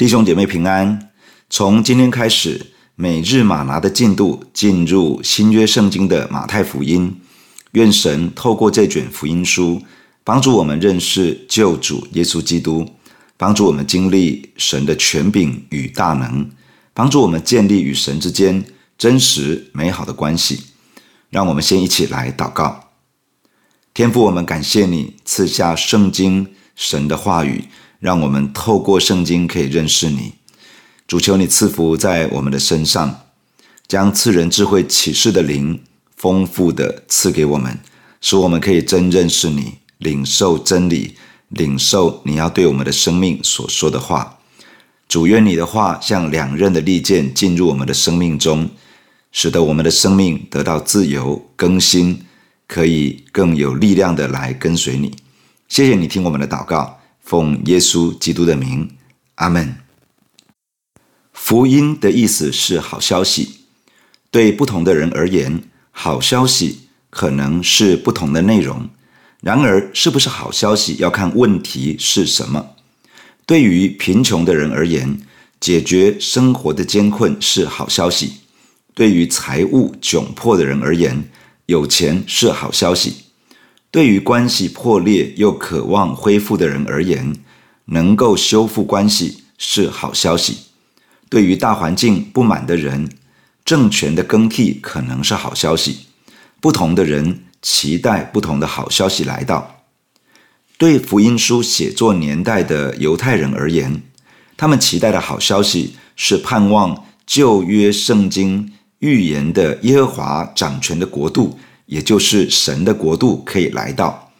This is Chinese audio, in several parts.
弟兄姐妹平安。从今天开始，每日马拿的进度进入新约圣经的马太福音。愿神透过这卷福音书，帮助我们认识救主耶稣基督，帮助我们经历神的权柄与大能，帮助我们建立与神之间真实美好的关系。让我们先一起来祷告。天父，我们感谢你赐下圣经神的话语。让我们透过圣经可以认识你，主求你赐福在我们的身上，将赐人智慧启示的灵丰富的赐给我们，使我们可以真认识你，领受真理，领受你要对我们的生命所说的话。主，愿你的话像两刃的利剑进入我们的生命中，使得我们的生命得到自由更新，可以更有力量的来跟随你。谢谢你听我们的祷告。奉耶稣基督的名，阿门。福音的意思是好消息，对不同的人而言，好消息可能是不同的内容。然而，是不是好消息要看问题是什么。对于贫穷的人而言，解决生活的艰困是好消息；对于财务窘迫的人而言，有钱是好消息。对于关系破裂又渴望恢复的人而言，能够修复关系是好消息；对于大环境不满的人，政权的更替可能是好消息。不同的人期待不同的好消息来到。对福音书写作年代的犹太人而言，他们期待的好消息是盼望旧约圣经预言的耶和华掌权的国度。也就是神的国度可以来到。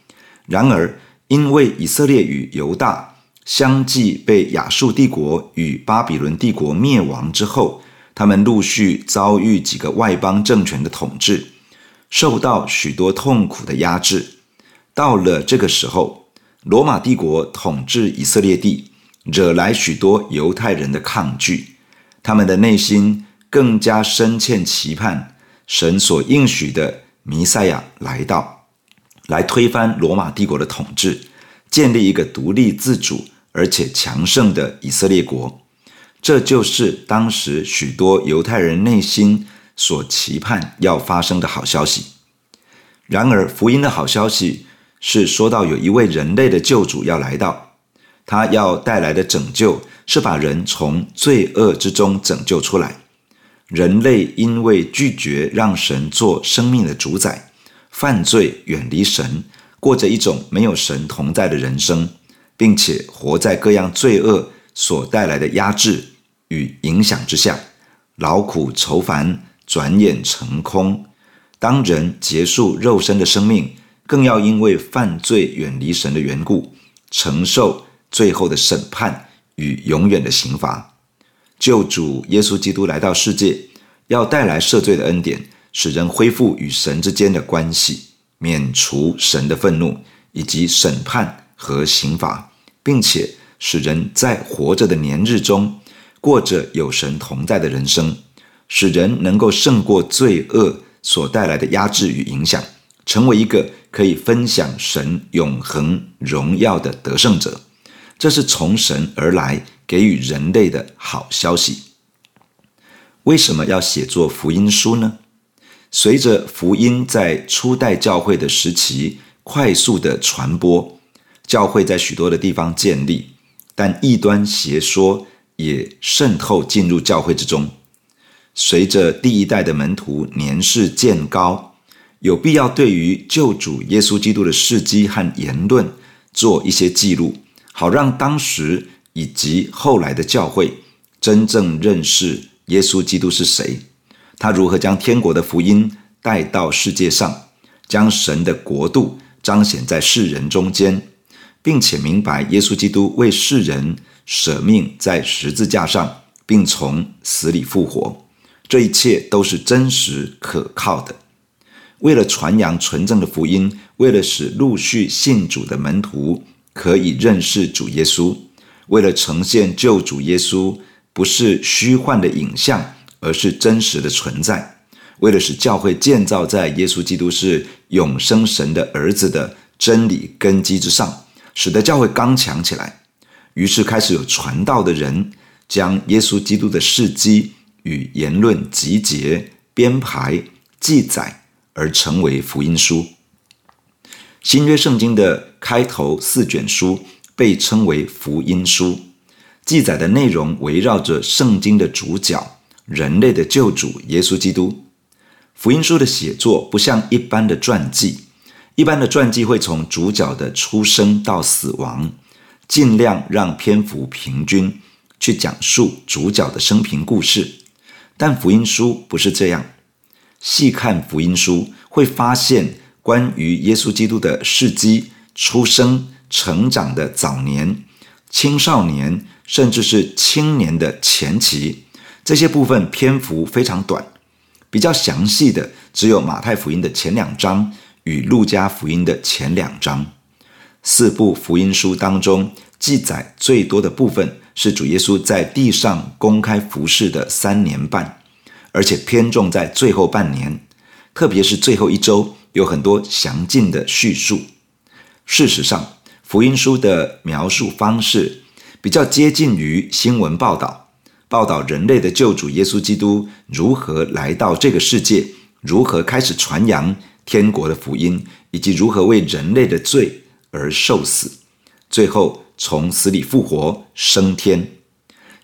然而，因为以色列与犹大相继被亚述帝国与巴比伦帝国灭亡之后，他们陆续遭遇几个外邦政权的统治，受到许多痛苦的压制。到了这个时候，罗马帝国统治以色列地，惹来许多犹太人的抗拒，他们的内心更加深切期盼神所应许的。弥赛亚来到，来推翻罗马帝国的统治，建立一个独立自主而且强盛的以色列国。这就是当时许多犹太人内心所期盼要发生的好消息。然而，福音的好消息是说到有一位人类的救主要来到，他要带来的拯救是把人从罪恶之中拯救出来。人类因为拒绝让神做生命的主宰，犯罪远离神，过着一种没有神同在的人生，并且活在各样罪恶所带来的压制与影响之下，劳苦愁烦，转眼成空。当人结束肉身的生命，更要因为犯罪远离神的缘故，承受最后的审判与永远的刑罚。救主耶稣基督来到世界，要带来赦罪的恩典，使人恢复与神之间的关系，免除神的愤怒以及审判和刑罚，并且使人在活着的年日中过着有神同在的人生，使人能够胜过罪恶所带来的压制与影响，成为一个可以分享神永恒荣耀的得胜者。这是从神而来。给予人类的好消息。为什么要写作福音书呢？随着福音在初代教会的时期快速的传播，教会在许多的地方建立，但异端邪说也渗透进入教会之中。随着第一代的门徒年事渐高，有必要对于救主耶稣基督的事迹和言论做一些记录，好让当时。以及后来的教会真正认识耶稣基督是谁，他如何将天国的福音带到世界上，将神的国度彰显在世人中间，并且明白耶稣基督为世人舍命在十字架上，并从死里复活，这一切都是真实可靠的。为了传扬纯正的福音，为了使陆续信主的门徒可以认识主耶稣。为了呈现救主耶稣不是虚幻的影像，而是真实的存在；为了使教会建造在耶稣基督是永生神的儿子的真理根基之上，使得教会刚强起来，于是开始有传道的人将耶稣基督的事迹与言论集结、编排、记载，而成为福音书。新约圣经的开头四卷书被称为福音书，记载的内容围绕着圣经的主角、人类的救主耶稣基督。福音书的写作不像一般的传记，一般的传记会从主角的出生到死亡，尽量让篇幅平均，去讲述主角的生平故事。但福音书不是这样，细看福音书会发现。关于耶稣基督的事迹、出生、成长的早年、青少年，甚至是青年的前期，这些部分篇幅非常短。比较详细的只有马太福音的前两章与路加福音的前两章。四部福音书当中记载最多的部分是主耶稣在地上公开服侍的三年半，而且偏重在最后半年，特别是最后一周。有很多详尽的叙述。事实上，福音书的描述方式比较接近于新闻报道，报道人类的救主耶稣基督如何来到这个世界，如何开始传扬天国的福音，以及如何为人类的罪而受死，最后从死里复活升天。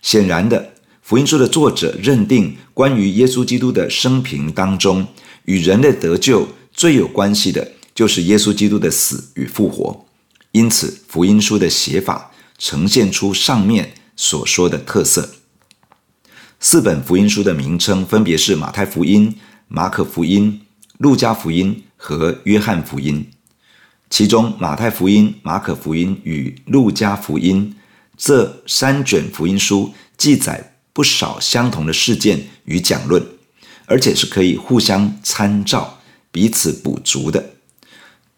显然的，福音书的作者认定，关于耶稣基督的生平当中，与人类得救。最有关系的就是耶稣基督的死与复活，因此福音书的写法呈现出上面所说的特色。四本福音书的名称分别是马太福音、马可福音、路加福音和约翰福音。其中，马太福音、马可福音与路加福音这三卷福音书记载不少相同的事件与讲论，而且是可以互相参照。彼此补足的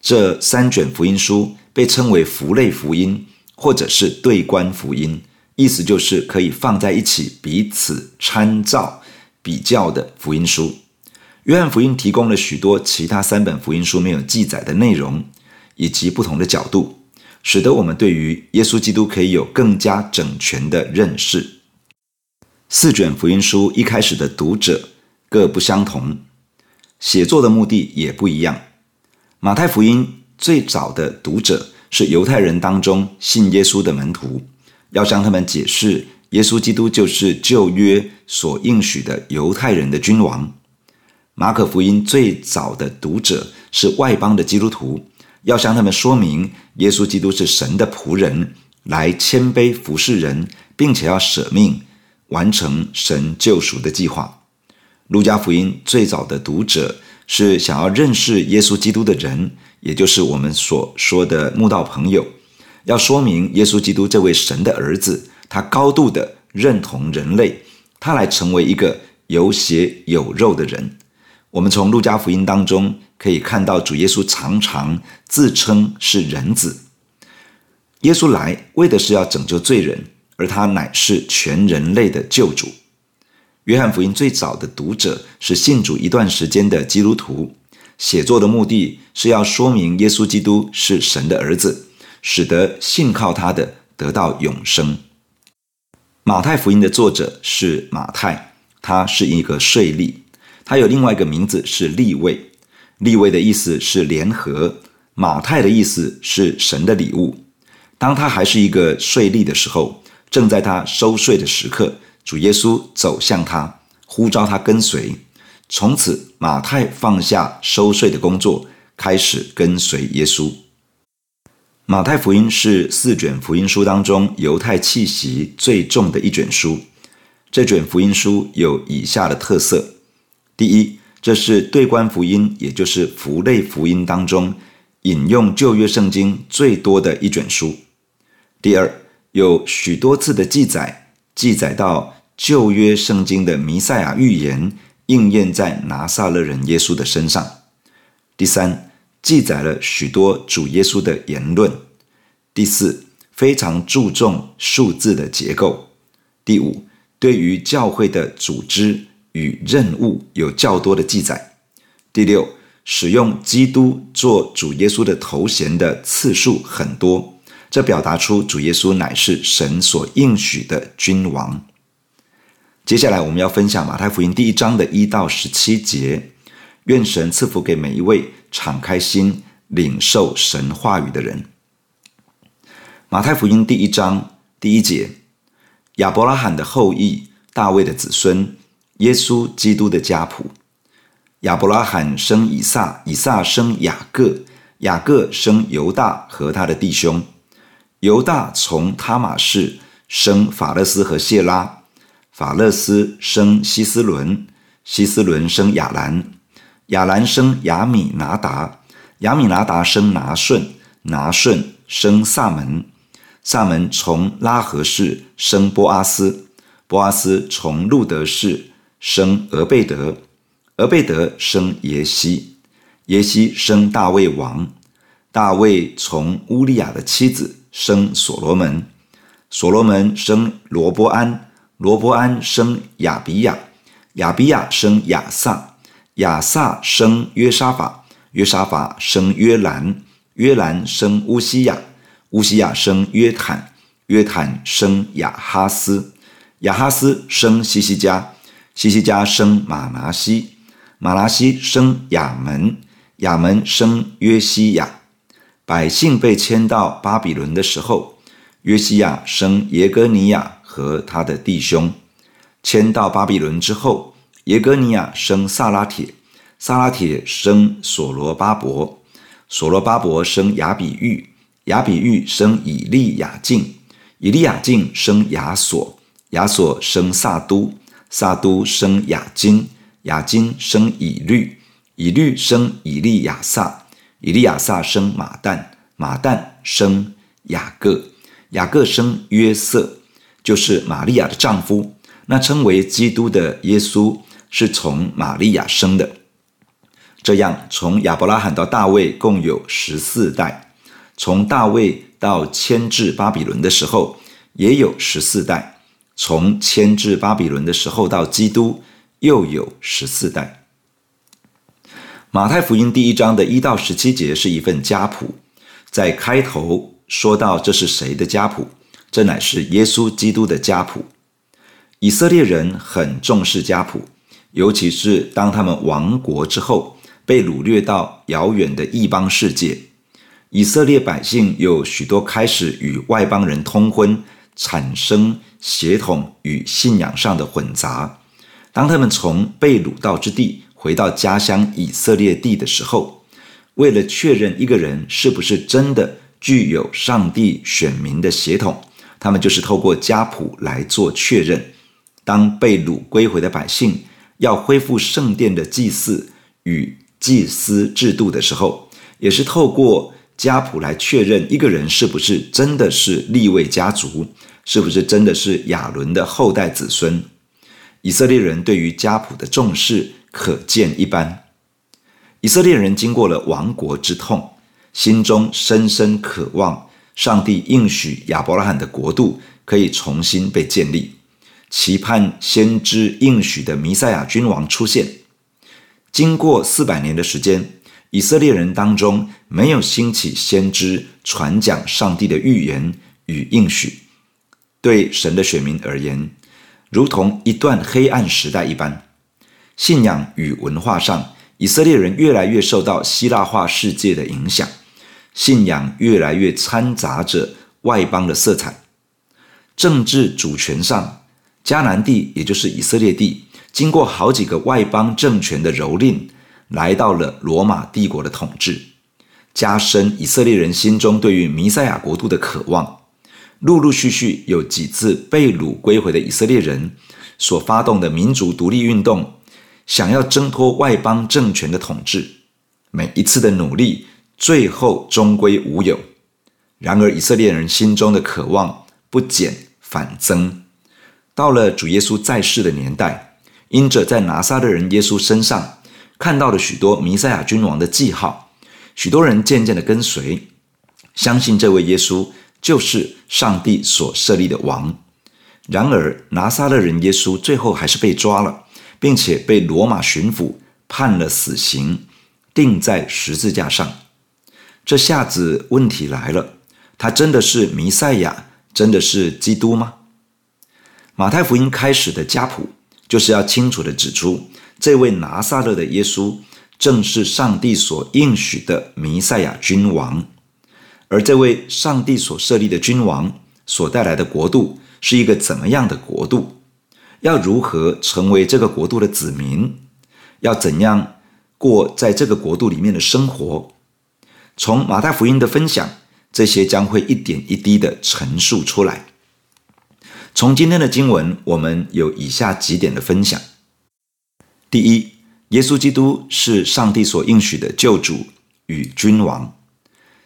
这三卷福音书被称为符类福音，或者是对观福音，意思就是可以放在一起彼此参照比较的福音书。约翰福音提供了许多其他三本福音书没有记载的内容，以及不同的角度，使得我们对于耶稣基督可以有更加整全的认识。四卷福音书一开始的读者各不相同。写作的目的也不一样。马太福音最早的读者是犹太人当中信耶稣的门徒，要向他们解释耶稣基督就是旧约所应许的犹太人的君王。马可福音最早的读者是外邦的基督徒，要向他们说明耶稣基督是神的仆人，来谦卑服侍人，并且要舍命完成神救赎的计划。路加福音最早的读者是想要认识耶稣基督的人，也就是我们所说的慕道朋友，要说明耶稣基督这位神的儿子，他高度的认同人类，他来成为一个有血有肉的人。我们从路加福音当中可以看到，主耶稣常常自称是人子。耶稣来为的是要拯救罪人，而他乃是全人类的救主。约翰福音最早的读者是信主一段时间的基督徒，写作的目的是要说明耶稣基督是神的儿子，使得信靠他的得到永生。马太福音的作者是马太，他是一个税吏，他有另外一个名字是利未，利未的意思是联合，马太的意思是神的礼物。当他还是一个税吏的时候，正在他收税的时刻。主耶稣走向他，呼召他跟随。从此，马太放下收税的工作，开始跟随耶稣。马太福音是四卷福音书当中犹太气息最重的一卷书。这卷福音书有以下的特色：第一，这是对观福音，也就是符类福音当中引用旧约圣经最多的一卷书；第二，有许多次的记载，记载到。旧约圣经的弥赛亚预言应验在拿撒勒人耶稣的身上。第三，记载了许多主耶稣的言论。第四，非常注重数字的结构。第五，对于教会的组织与任务有较多的记载。第六，使用基督做主耶稣的头衔的次数很多，这表达出主耶稣乃是神所应许的君王。接下来我们要分享马太福音第一章的一到十七节。愿神赐福给每一位敞开心领受神话语的人。马太福音第一章第一节：亚伯拉罕的后裔，大卫的子孙，耶稣基督的家谱。亚伯拉罕生以撒，以撒生雅各，雅各生犹大和他的弟兄。犹大从他玛氏生法勒斯和谢拉，法勒斯生希斯伦，希斯伦生亚兰，亚兰生亚米拿达，亚米拿达生拿顺，拿顺生撒门，撒门从拉合氏生波阿斯，波阿斯从路得氏生俄贝德。俄贝德生耶西，耶西生大卫王，大卫从乌利亚的妻子生所罗门，所罗门生罗波安，罗伯安生亚比亚，亚比亚生亚萨，亚萨生约沙法，约沙法生约兰，约兰生乌西亚，乌西亚生约坦，约坦生亚哈斯，亚哈斯生西西家，西西家生马拿西。马拿西生亚门，亚门生约西亚。百姓被迁到巴比伦的时候，约西亚生耶哥尼亚和他的弟兄。迁到巴比伦之后，耶哥尼亚生萨拉铁，萨拉铁生所罗巴伯，所罗巴伯生亚比喻，亚比喻生以利亚敬，以利亚敬生亚索，亚索生撒都，撒都生亚金。亚金生以律，以律生以利亚撒，以利亚撒生马旦，马旦生雅各，雅各生约瑟，就是玛利亚的丈夫。那称为基督的耶稣是从玛利亚生的。这样，从亚伯拉罕到大卫共有十四代，从大卫到迁至巴比伦的时候也有十四代，从迁至巴比伦的时候到基督。又有十四代。马太福音第一章的一到十七节是一份家谱，在开头说到这是谁的家谱？这乃是耶稣基督的家谱。以色列人很重视家谱，尤其是当他们亡国之后，被掳掠到遥远的异邦世界，以色列百姓有许多开始与外邦人通婚，产生血统与信仰上的混杂。当他们从被掳到之地回到家乡以色列地的时候，为了确认一个人是不是真的具有上帝选民的血统，他们就是透过家谱来做确认。当被掳归回的百姓要恢复圣殿的祭祀与祭司制度的时候，也是透过家谱来确认一个人是不是真的是立位家族，是不是真的是亚伦的后代子孙。以色列人对于家谱的重视可见一斑。以色列人经过了亡国之痛，心中深深渴望上帝应许亚伯拉罕的国度可以重新被建立，期盼先知应许的弥赛亚君王出现。经过四百年的时间，以色列人当中没有兴起先知传讲上帝的预言与应许。对神的选民而言，如同一段黑暗时代一般，信仰与文化上，以色列人越来越受到希腊化世界的影响，信仰越来越掺杂着外邦的色彩。政治主权上，迦南地也就是以色列地，经过好几个外邦政权的蹂躏，来到了罗马帝国的统治，加深以色列人心中对于弥赛亚国度的渴望。陆陆续续有几次被掳归回的以色列人所发动的民族独立运动，想要挣脱外邦政权的统治，每一次的努力最后终归无有。然而，以色列人心中的渴望不减反增。到了主耶稣在世的年代，因着在拿撒勒人耶稣身上看到了许多弥赛亚君王的记号，许多人渐渐的跟随，相信这位耶稣。就是上帝所设立的王，然而拿撒勒人耶稣最后还是被抓了，并且被罗马巡抚判了死刑，钉在十字架上。这下子问题来了，他真的是弥赛亚，真的是基督吗？马太福音开始的家谱就是要清楚地指出，这位拿撒勒的耶稣正是上帝所应许的弥赛亚君王，而这位上帝所设立的君王所带来的国度是一个怎么样的国度？要如何成为这个国度的子民？要怎样过在这个国度里面的生活？从马太福音的分享，这些将会一点一滴的陈述出来。从今天的经文，我们有以下几点的分享：第一，耶稣基督是上帝所应许的救主与君王。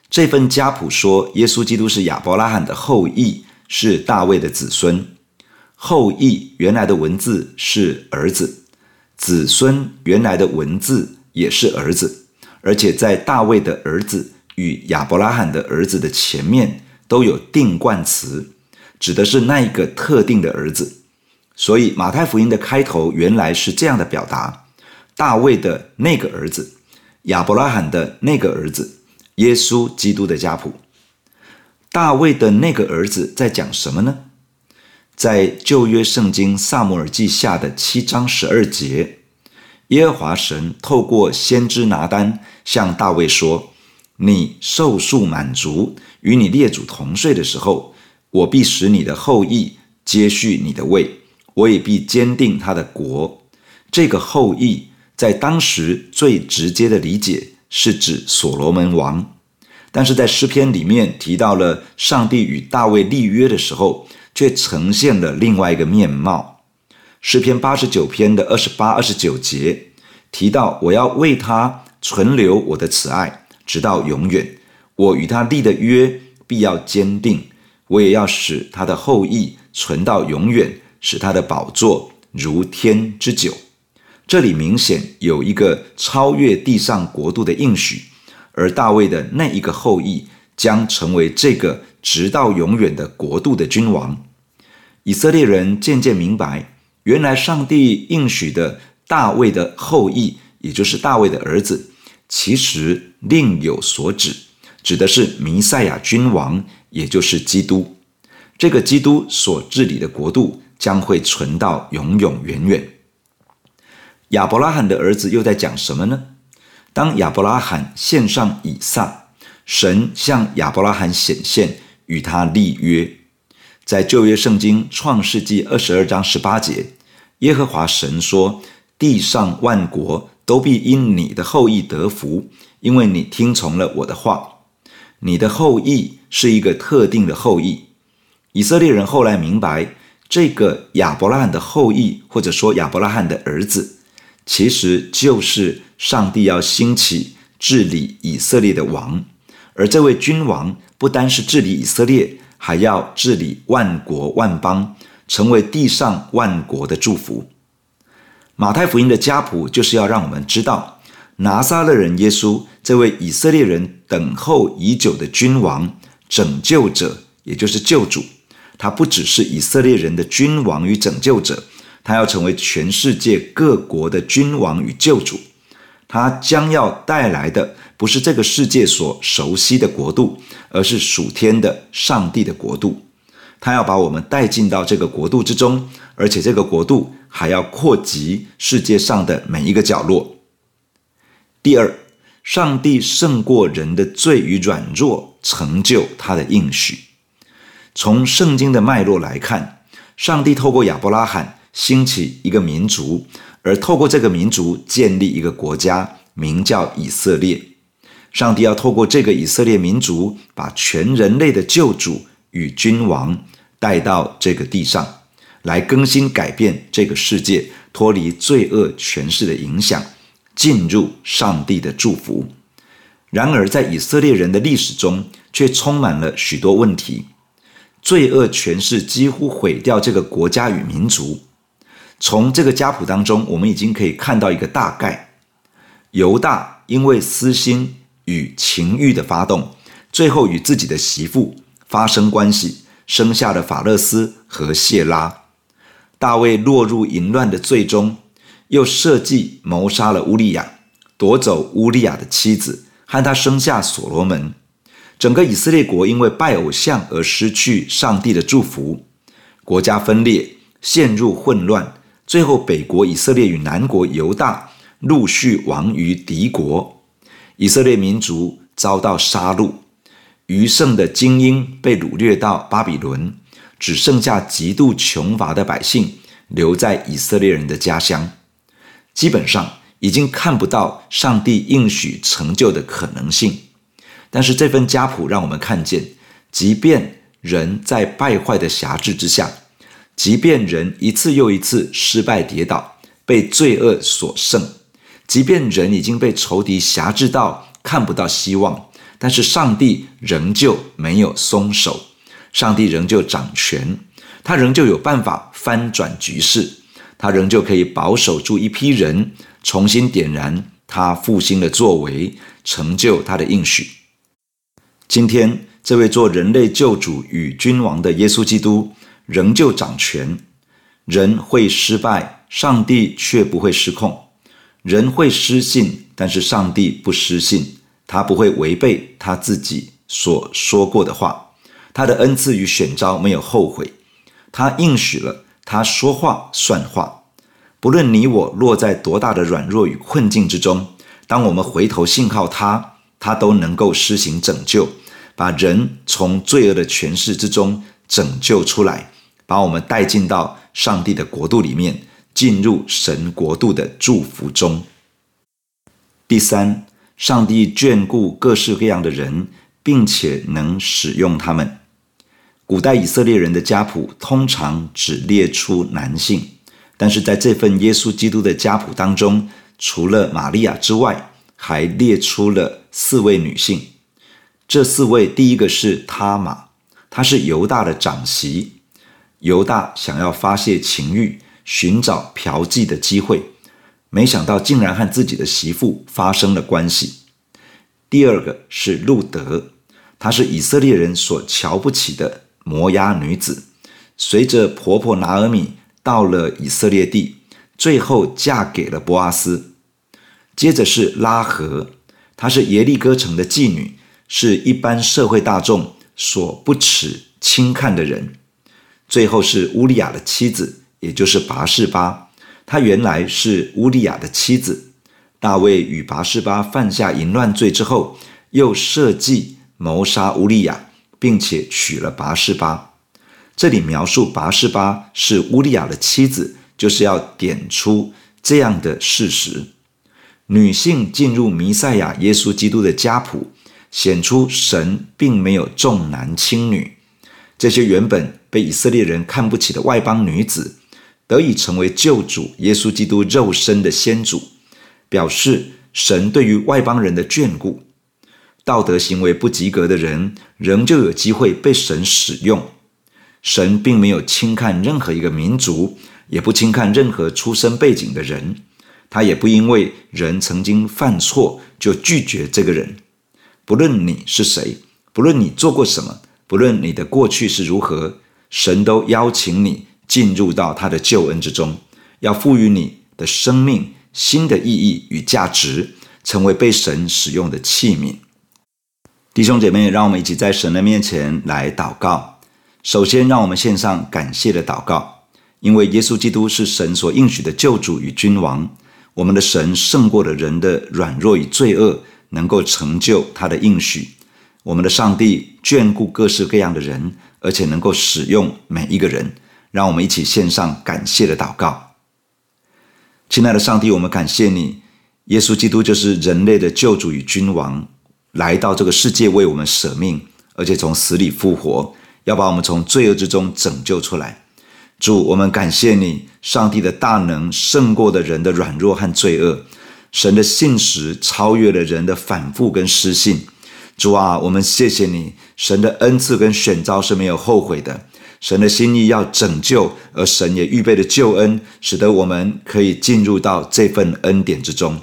这份家谱说，耶稣基督是亚伯拉罕的后裔，是大卫的子孙。后裔原来的文字是儿子，子孙原来的文字也是儿子，而且在大卫的儿子与亚伯拉罕的儿子的前面都有定冠词。指的是那一个特定的儿子，所以马太福音的开头原来是这样的表达：大卫的那个儿子，亚伯拉罕的那个儿子，耶稣基督的家谱。大卫的那个儿子在讲什么呢？在旧约圣经撒母耳记下的七章十二节，耶和华神透过先知拿单向大卫说：“你受数满足，与你列祖同睡的时候。”我必使你的后裔接续你的位，我也必坚定他的国。这个后裔在当时最直接的理解是指所罗门王，但是在诗篇里面提到了上帝与大卫立约的时候，却呈现了另外一个面貌。诗篇八十九篇的二十八、二十九节提到：“我要为他存留我的慈爱，直到永远。我与他立的约必要坚定。”我也要使他的后裔存到永远，使他的宝座如天之久。这里明显有一个超越地上国度的应许，而大卫的那一个后裔将成为这个直到永远的国度的君王。以色列人渐渐明白，原来上帝应许的大卫的后裔，也就是大卫的儿子，其实另有所指，指的是弥赛亚君王。也就是基督，这个基督所治理的国度将会存到永永远远。亚伯拉罕的儿子又在讲什么呢？当亚伯拉罕献上以撒，神向亚伯拉罕显现，与他立约。在旧约圣经创世纪二十二章十八节，耶和华神说：“地上万国都必因你的后裔得福，因为你听从了我的话。”你的后裔是一个特定的后裔。以色列人后来明白，这个亚伯拉罕的后裔，或者说亚伯拉罕的儿子，其实就是上帝要兴起治理以色列的王。而这位君王不单是治理以色列，还要治理万国万邦，成为地上万国的祝福。马太福音的家谱就是要让我们知道。拿撒勒人耶稣，这位以色列人等候已久的君王、拯救者，也就是救主，他不只是以色列人的君王与拯救者，他要成为全世界各国的君王与救主。他将要带来的不是这个世界所熟悉的国度，而是属天的上帝的国度。他要把我们带进到这个国度之中，而且这个国度还要扩及世界上的每一个角落。第二，上帝胜过人的罪与软弱，成就他的应许。从圣经的脉络来看，上帝透过亚伯拉罕兴起一个民族，而透过这个民族建立一个国家，名叫以色列。上帝要透过这个以色列民族，把全人类的救主与君王带到这个地上，来更新改变这个世界，脱离罪恶权势的影响。进入上帝的祝福，然而在以色列人的历史中，却充满了许多问题。罪恶权势几乎毁掉这个国家与民族。从这个家谱当中，我们已经可以看到一个大概：犹大因为私心与情欲的发动，最后与自己的媳妇发生关系，生下了法勒斯和谢拉。大卫落入淫乱的罪中。又设计谋杀了乌利亚，夺走乌利亚的妻子，和他生下所罗门。整个以色列国因为拜偶像而失去上帝的祝福，国家分裂，陷入混乱，最后北国以色列与南国犹大陆续亡于敌国，以色列民族遭到杀戮，余剩的精英被掳掠到巴比伦，只剩下极度穷乏的百姓留在以色列人的家乡，基本上已经看不到上帝应许成就的可能性。但是这份家谱让我们看见，即便人在败坏的辖制之下，即便人一次又一次失败跌倒，被罪恶所胜，即便人已经被仇敌辖制到看不到希望，但是上帝仍旧没有松手，上帝仍旧掌权，他仍旧有办法翻转局势，他仍旧可以保守住一批人，重新点燃他复兴的作为，成就他的应许。今天，这位做人类救主与君王的耶稣基督仍旧掌权。人会失败，上帝却不会失控；人会失信，但是上帝不失信，他不会违背他自己所说过的话。他的恩赐与选召没有后悔，他应许了，他说话算话。不论你我落在多大的软弱与困境之中，当我们回头信靠他，他都能够施行拯救。把人从罪恶的权势之中拯救出来，把我们带进到上帝的国度里面，进入神国度的祝福中。第三，上帝眷顾各式各样的人，并且能使用他们。古代以色列人的家谱通常只列出男性，但是在这份耶稣基督的家谱当中，除了玛利亚之外，还列出了四位女性。这四位，第一个是他玛，他是犹大的长媳。犹大想要发泄情欲，寻找嫖妓的机会，没想到竟然和自己的媳妇发生了关系。第二个是路德，她是以色列人所瞧不起的摩押女子，随着婆婆拿俄米到了以色列地，最后嫁给了波阿斯。接着是拉合，她是耶利哥城的妓女。是一般社会大众所不耻轻看的人。最后是乌利亚的妻子，也就是拔示巴。她原来是乌利亚的妻子。大卫与拔示巴犯下淫乱罪之后，又设计谋杀乌利亚，并且娶了拔士巴。这里描述拔士巴是乌利亚的妻子，就是要点出这样的事实：女性进入弥赛亚耶稣基督的家谱。显出神并没有重男轻女，这些原本被以色列人看不起的外邦女子，得以成为救主耶稣基督肉身的先祖，表示神对于外邦人的眷顾。道德行为不及格的人，仍旧有机会被神使用。神并没有轻看任何一个民族，也不轻看任何出身背景的人，他也不因为人曾经犯错就拒绝这个人。不论你是谁，不论你做过什么，不论你的过去是如何，神都邀请你进入到他的救恩之中，要赋予你的生命新的意义与价值，成为被神使用的器皿。弟兄姐妹，让我们一起在神的面前来祷告。首先，让我们献上感谢的祷告，因为耶稣基督是神所应许的救主与君王，我们的神胜过了人的软弱与罪恶。能够成就他的应许，我们的上帝眷顾各式各样的人，而且能够使用每一个人。让我们一起献上感谢的祷告。亲爱的上帝，我们感谢你，耶稣基督就是人类的救主与君王，来到这个世界为我们舍命，而且从死里复活，要把我们从罪恶之中拯救出来。主，我们感谢你，上帝的大能胜过的人的软弱和罪恶。神的信实超越了人的反复跟失信，主啊，我们谢谢你，神的恩赐跟选召是没有后悔的，神的心意要拯救，而神也预备了救恩，使得我们可以进入到这份恩典之中。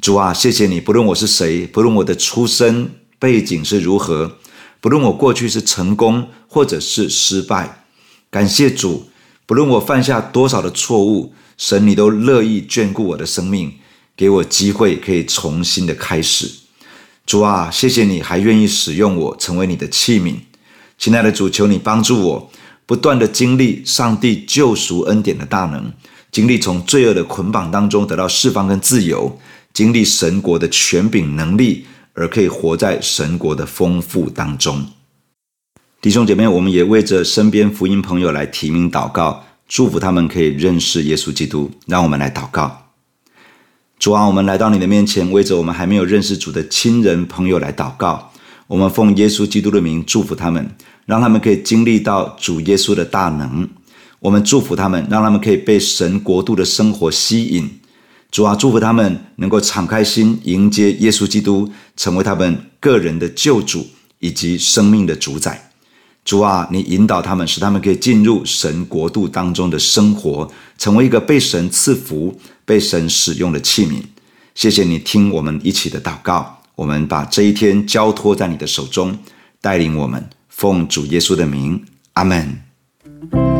主啊，谢谢你，不论我是谁，不论我的出身背景是如何，不论我过去是成功或者是失败，感谢主，不论我犯下多少的错误，神你都乐意眷顾我的生命。给我机会可以重新的开始，主啊，谢谢你还愿意使用我成为你的器皿，亲爱的主，求你帮助我不断的经历上帝救赎恩典的大能，经历从罪恶的捆绑当中得到释放跟自由，经历神国的权柄能力，而可以活在神国的丰富当中。弟兄姐妹，我们也为着身边福音朋友来提名祷告，祝福他们可以认识耶稣基督。让我们来祷告。主啊，我们来到你的面前，为着我们还没有认识主的亲人朋友来祷告。我们奉耶稣基督的名祝福他们，让他们可以经历到主耶稣的大能。我们祝福他们，让他们可以被神国度的生活吸引。主啊，祝福他们能够敞开心迎接耶稣基督，成为他们个人的救主以及生命的主宰。主啊，你引导他们，使他们可以进入神国度当中的生活，成为一个被神赐福。被神使用的器皿，谢谢你听我们一起的祷告。我们把这一天交托在你的手中，带领我们奉主耶稣的名，阿门。